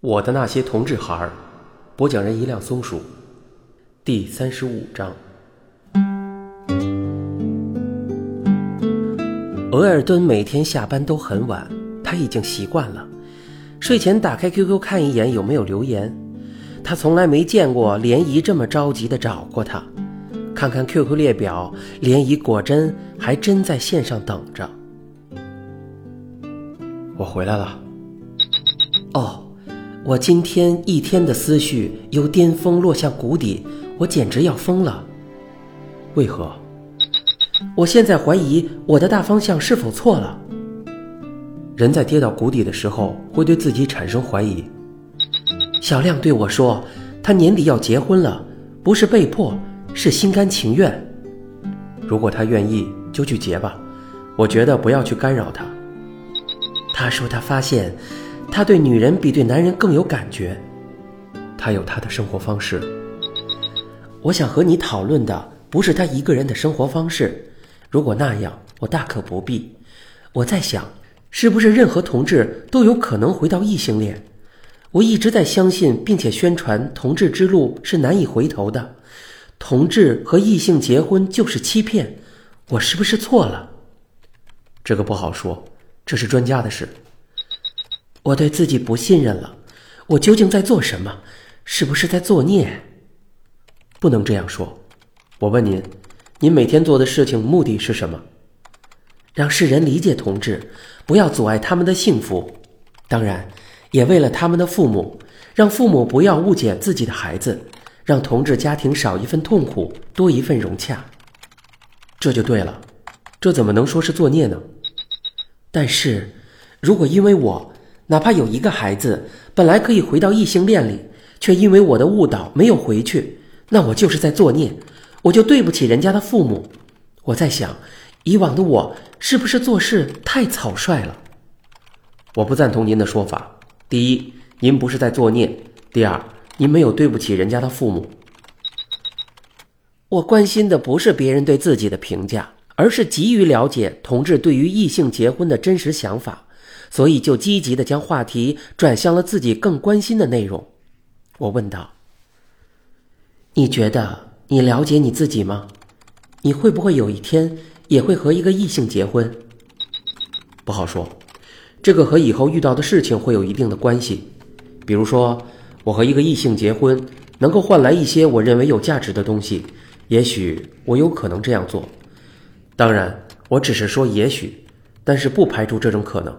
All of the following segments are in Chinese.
我的那些同志孩儿，播讲人一辆松鼠，第三十五章。额尔敦每天下班都很晚，他已经习惯了。睡前打开 QQ 看一眼有没有留言，他从来没见过莲姨这么着急的找过他。看看 QQ 列表，莲姨果真还真在线上等着。我回来了。哦，我今天一天的思绪由巅峰落向谷底，我简直要疯了。为何？我现在怀疑我的大方向是否错了。人在跌到谷底的时候，会对自己产生怀疑。小亮对我说，他年底要结婚了，不是被迫，是心甘情愿。如果他愿意，就去结吧。我觉得不要去干扰他。他说他发现，他对女人比对男人更有感觉。他有他的生活方式。我想和你讨论的不是他一个人的生活方式。如果那样，我大可不必。我在想，是不是任何同志都有可能回到异性恋？我一直在相信并且宣传同志之路是难以回头的。同志和异性结婚就是欺骗。我是不是错了？这个不好说。这是专家的事。我对自己不信任了。我究竟在做什么？是不是在作孽？不能这样说。我问您，您每天做的事情目的是什么？让世人理解同志，不要阻碍他们的幸福。当然，也为了他们的父母，让父母不要误解自己的孩子，让同志家庭少一份痛苦，多一份融洽。这就对了。这怎么能说是作孽呢？但是，如果因为我哪怕有一个孩子，本来可以回到异性恋里，却因为我的误导没有回去，那我就是在作孽，我就对不起人家的父母。我在想，以往的我是不是做事太草率了？我不赞同您的说法。第一，您不是在作孽；第二，您没有对不起人家的父母。我关心的不是别人对自己的评价。而是急于了解同志对于异性结婚的真实想法，所以就积极的将话题转向了自己更关心的内容。我问道：“你觉得你了解你自己吗？你会不会有一天也会和一个异性结婚？”不好说，这个和以后遇到的事情会有一定的关系。比如说，我和一个异性结婚，能够换来一些我认为有价值的东西，也许我有可能这样做。当然，我只是说也许，但是不排除这种可能。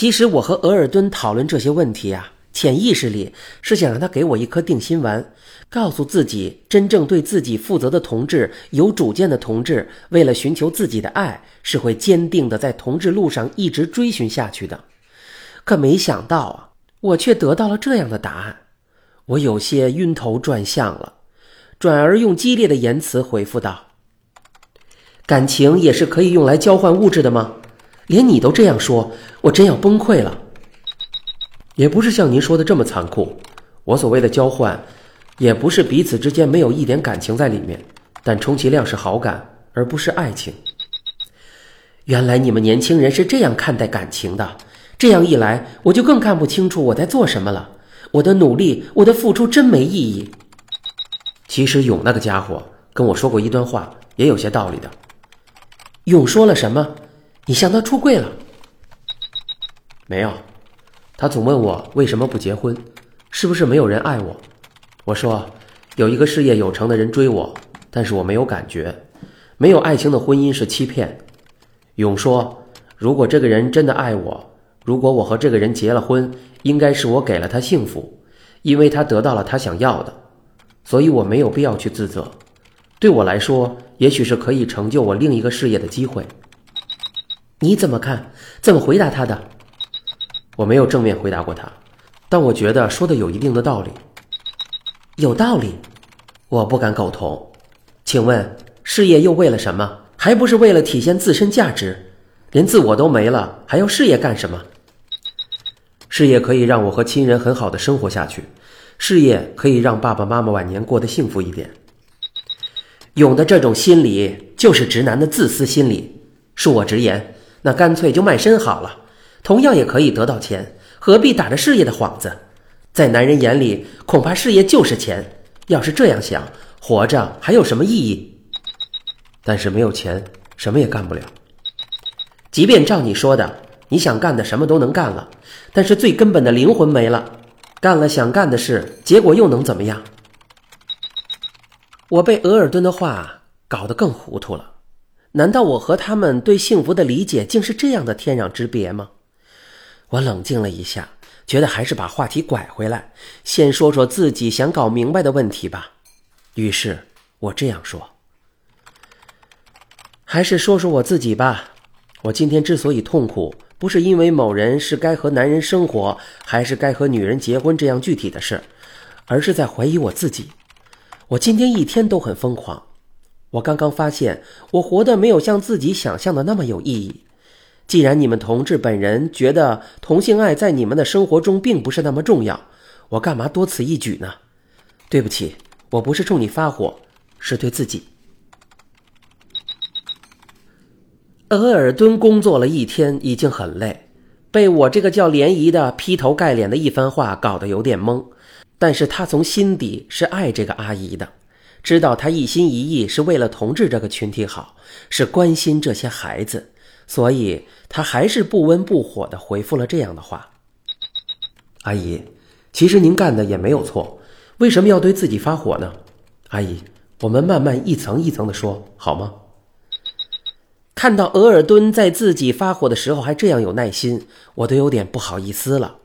其实我和额尔敦讨论这些问题啊，潜意识里是想让他给我一颗定心丸，告诉自己，真正对自己负责的同志、有主见的同志，为了寻求自己的爱，是会坚定的在同志路上一直追寻下去的。可没想到啊，我却得到了这样的答案，我有些晕头转向了，转而用激烈的言辞回复道。感情也是可以用来交换物质的吗？连你都这样说，我真要崩溃了。也不是像您说的这么残酷。我所谓的交换，也不是彼此之间没有一点感情在里面，但充其量是好感，而不是爱情。原来你们年轻人是这样看待感情的。这样一来，我就更看不清楚我在做什么了。我的努力，我的付出真没意义。其实勇那个家伙跟我说过一段话，也有些道理的。勇说了什么？你向他出柜了？没有，他总问我为什么不结婚，是不是没有人爱我？我说有一个事业有成的人追我，但是我没有感觉。没有爱情的婚姻是欺骗。勇说，如果这个人真的爱我，如果我和这个人结了婚，应该是我给了他幸福，因为他得到了他想要的，所以我没有必要去自责。对我来说，也许是可以成就我另一个事业的机会。你怎么看？怎么回答他的？我没有正面回答过他，但我觉得说的有一定的道理。有道理？我不敢苟同。请问，事业又为了什么？还不是为了体现自身价值？连自我都没了，还要事业干什么？事业可以让我和亲人很好的生活下去，事业可以让爸爸妈妈晚年过得幸福一点。勇的这种心理就是直男的自私心理。恕我直言，那干脆就卖身好了，同样也可以得到钱，何必打着事业的幌子？在男人眼里，恐怕事业就是钱。要是这样想，活着还有什么意义？但是没有钱，什么也干不了。即便照你说的，你想干的什么都能干了，但是最根本的灵魂没了。干了想干的事，结果又能怎么样？我被额尔敦的话搞得更糊涂了。难道我和他们对幸福的理解竟是这样的天壤之别吗？我冷静了一下，觉得还是把话题拐回来，先说说自己想搞明白的问题吧。于是我这样说：“还是说说我自己吧。我今天之所以痛苦，不是因为某人是该和男人生活，还是该和女人结婚这样具体的事，而是在怀疑我自己。我今天一天都很疯狂。”我刚刚发现，我活得没有像自己想象的那么有意义。既然你们同志本人觉得同性爱在你们的生活中并不是那么重要，我干嘛多此一举呢？对不起，我不是冲你发火，是对自己。额尔敦工作了一天，已经很累，被我这个叫联谊的劈头盖脸的一番话搞得有点懵。但是他从心底是爱这个阿姨的。知道他一心一意是为了同志这个群体好，是关心这些孩子，所以他还是不温不火的回复了这样的话：“阿姨，其实您干的也没有错，为什么要对自己发火呢？阿姨，我们慢慢一层一层的说好吗？”看到额尔敦在自己发火的时候还这样有耐心，我都有点不好意思了。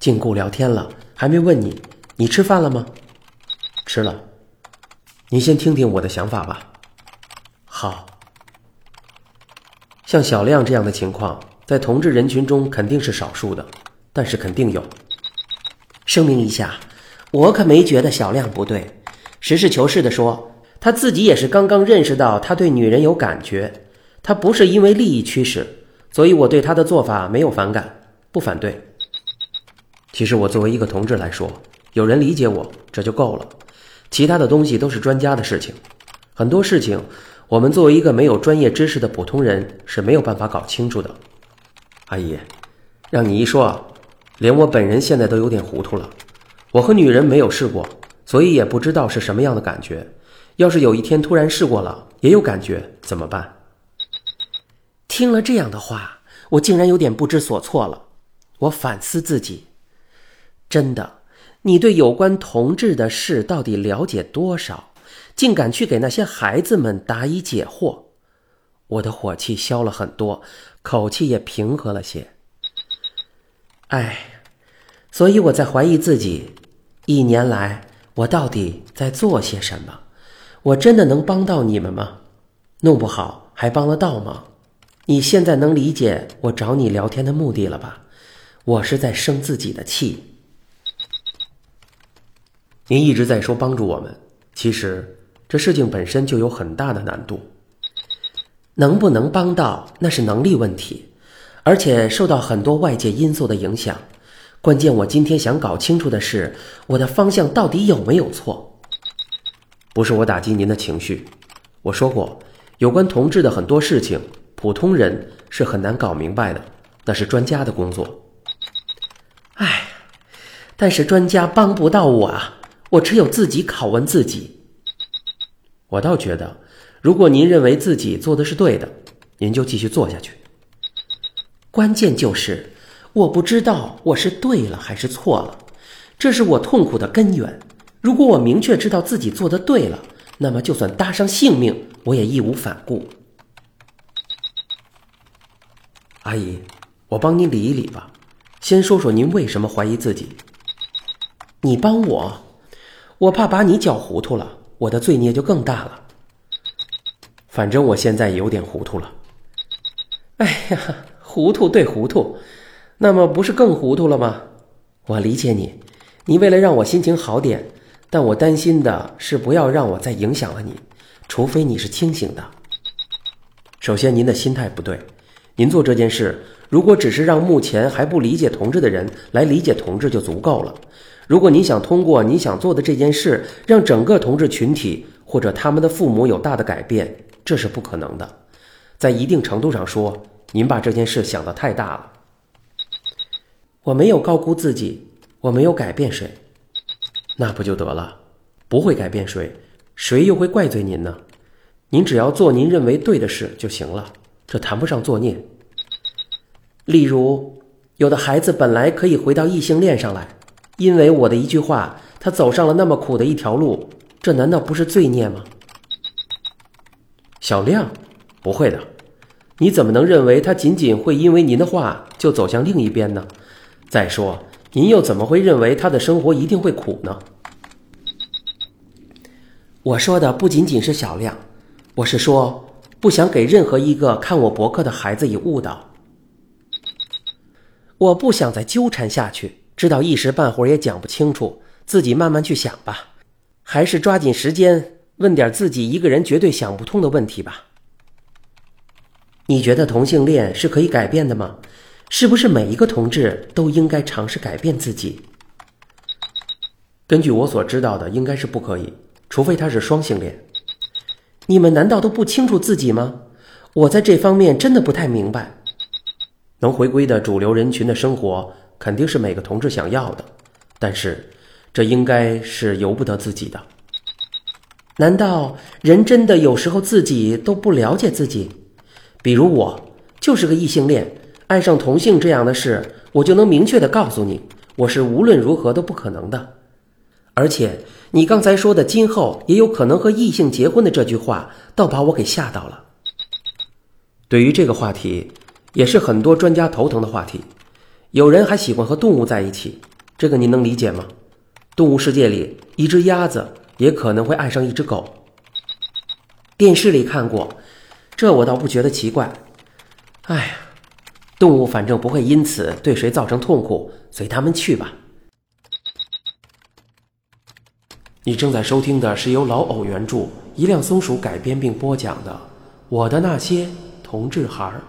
禁锢聊天了，还没问你，你吃饭了吗？吃了，你先听听我的想法吧。好，像小亮这样的情况，在同志人群中肯定是少数的，但是肯定有。声明一下，我可没觉得小亮不对。实事求是的说，他自己也是刚刚认识到他对女人有感觉，他不是因为利益驱使，所以我对他的做法没有反感，不反对。其实我作为一个同志来说，有人理解我，这就够了。其他的东西都是专家的事情，很多事情我们作为一个没有专业知识的普通人是没有办法搞清楚的。阿姨，让你一说，连我本人现在都有点糊涂了。我和女人没有试过，所以也不知道是什么样的感觉。要是有一天突然试过了，也有感觉怎么办？听了这样的话，我竟然有点不知所措了。我反思自己，真的。你对有关同志的事到底了解多少？竟敢去给那些孩子们答疑解惑？我的火气消了很多，口气也平和了些。哎，所以我在怀疑自己，一年来我到底在做些什么？我真的能帮到你们吗？弄不好还帮得到吗？你现在能理解我找你聊天的目的了吧？我是在生自己的气。您一直在说帮助我们，其实这事情本身就有很大的难度。能不能帮到那是能力问题，而且受到很多外界因素的影响。关键我今天想搞清楚的是，我的方向到底有没有错？不是我打击您的情绪，我说过，有关同志的很多事情，普通人是很难搞明白的，那是专家的工作。唉，但是专家帮不到我啊。我只有自己拷问自己。我倒觉得，如果您认为自己做的是对的，您就继续做下去。关键就是我不知道我是对了还是错了，这是我痛苦的根源。如果我明确知道自己做的对了，那么就算搭上性命，我也义无反顾。阿姨，我帮您理一理吧。先说说您为什么怀疑自己。你帮我。我怕把你搅糊涂了，我的罪孽就更大了。反正我现在有点糊涂了。哎呀，糊涂对糊涂，那么不是更糊涂了吗？我理解你，你为了让我心情好点，但我担心的是不要让我再影响了你，除非你是清醒的。首先，您的心态不对。您做这件事，如果只是让目前还不理解同志的人来理解同志就足够了。如果你想通过你想做的这件事，让整个同志群体或者他们的父母有大的改变，这是不可能的。在一定程度上说，您把这件事想得太大了。我没有高估自己，我没有改变谁，那不就得了？不会改变谁，谁又会怪罪您呢？您只要做您认为对的事就行了，这谈不上作孽。例如，有的孩子本来可以回到异性恋上来，因为我的一句话，他走上了那么苦的一条路，这难道不是罪孽吗？小亮，不会的，你怎么能认为他仅仅会因为您的话就走向另一边呢？再说，您又怎么会认为他的生活一定会苦呢？我说的不仅仅是小亮。我是说，不想给任何一个看我博客的孩子以误导。我不想再纠缠下去，知道一时半会儿也讲不清楚，自己慢慢去想吧。还是抓紧时间问点自己一个人绝对想不通的问题吧。你觉得同性恋是可以改变的吗？是不是每一个同志都应该尝试改变自己？根据我所知道的，应该是不可以，除非他是双性恋。你们难道都不清楚自己吗？我在这方面真的不太明白。能回归的主流人群的生活，肯定是每个同志想要的，但是这应该是由不得自己的。难道人真的有时候自己都不了解自己？比如我就是个异性恋，爱上同性这样的事，我就能明确的告诉你，我是无论如何都不可能的。而且。你刚才说的“今后也有可能和异性结婚”的这句话，倒把我给吓到了。对于这个话题，也是很多专家头疼的话题。有人还喜欢和动物在一起，这个您能理解吗？动物世界里，一只鸭子也可能会爱上一只狗。电视里看过，这我倒不觉得奇怪。哎呀，动物反正不会因此对谁造成痛苦，随他们去吧。你正在收听的是由老偶原著、一辆松鼠改编并播讲的《我的那些同志孩儿》。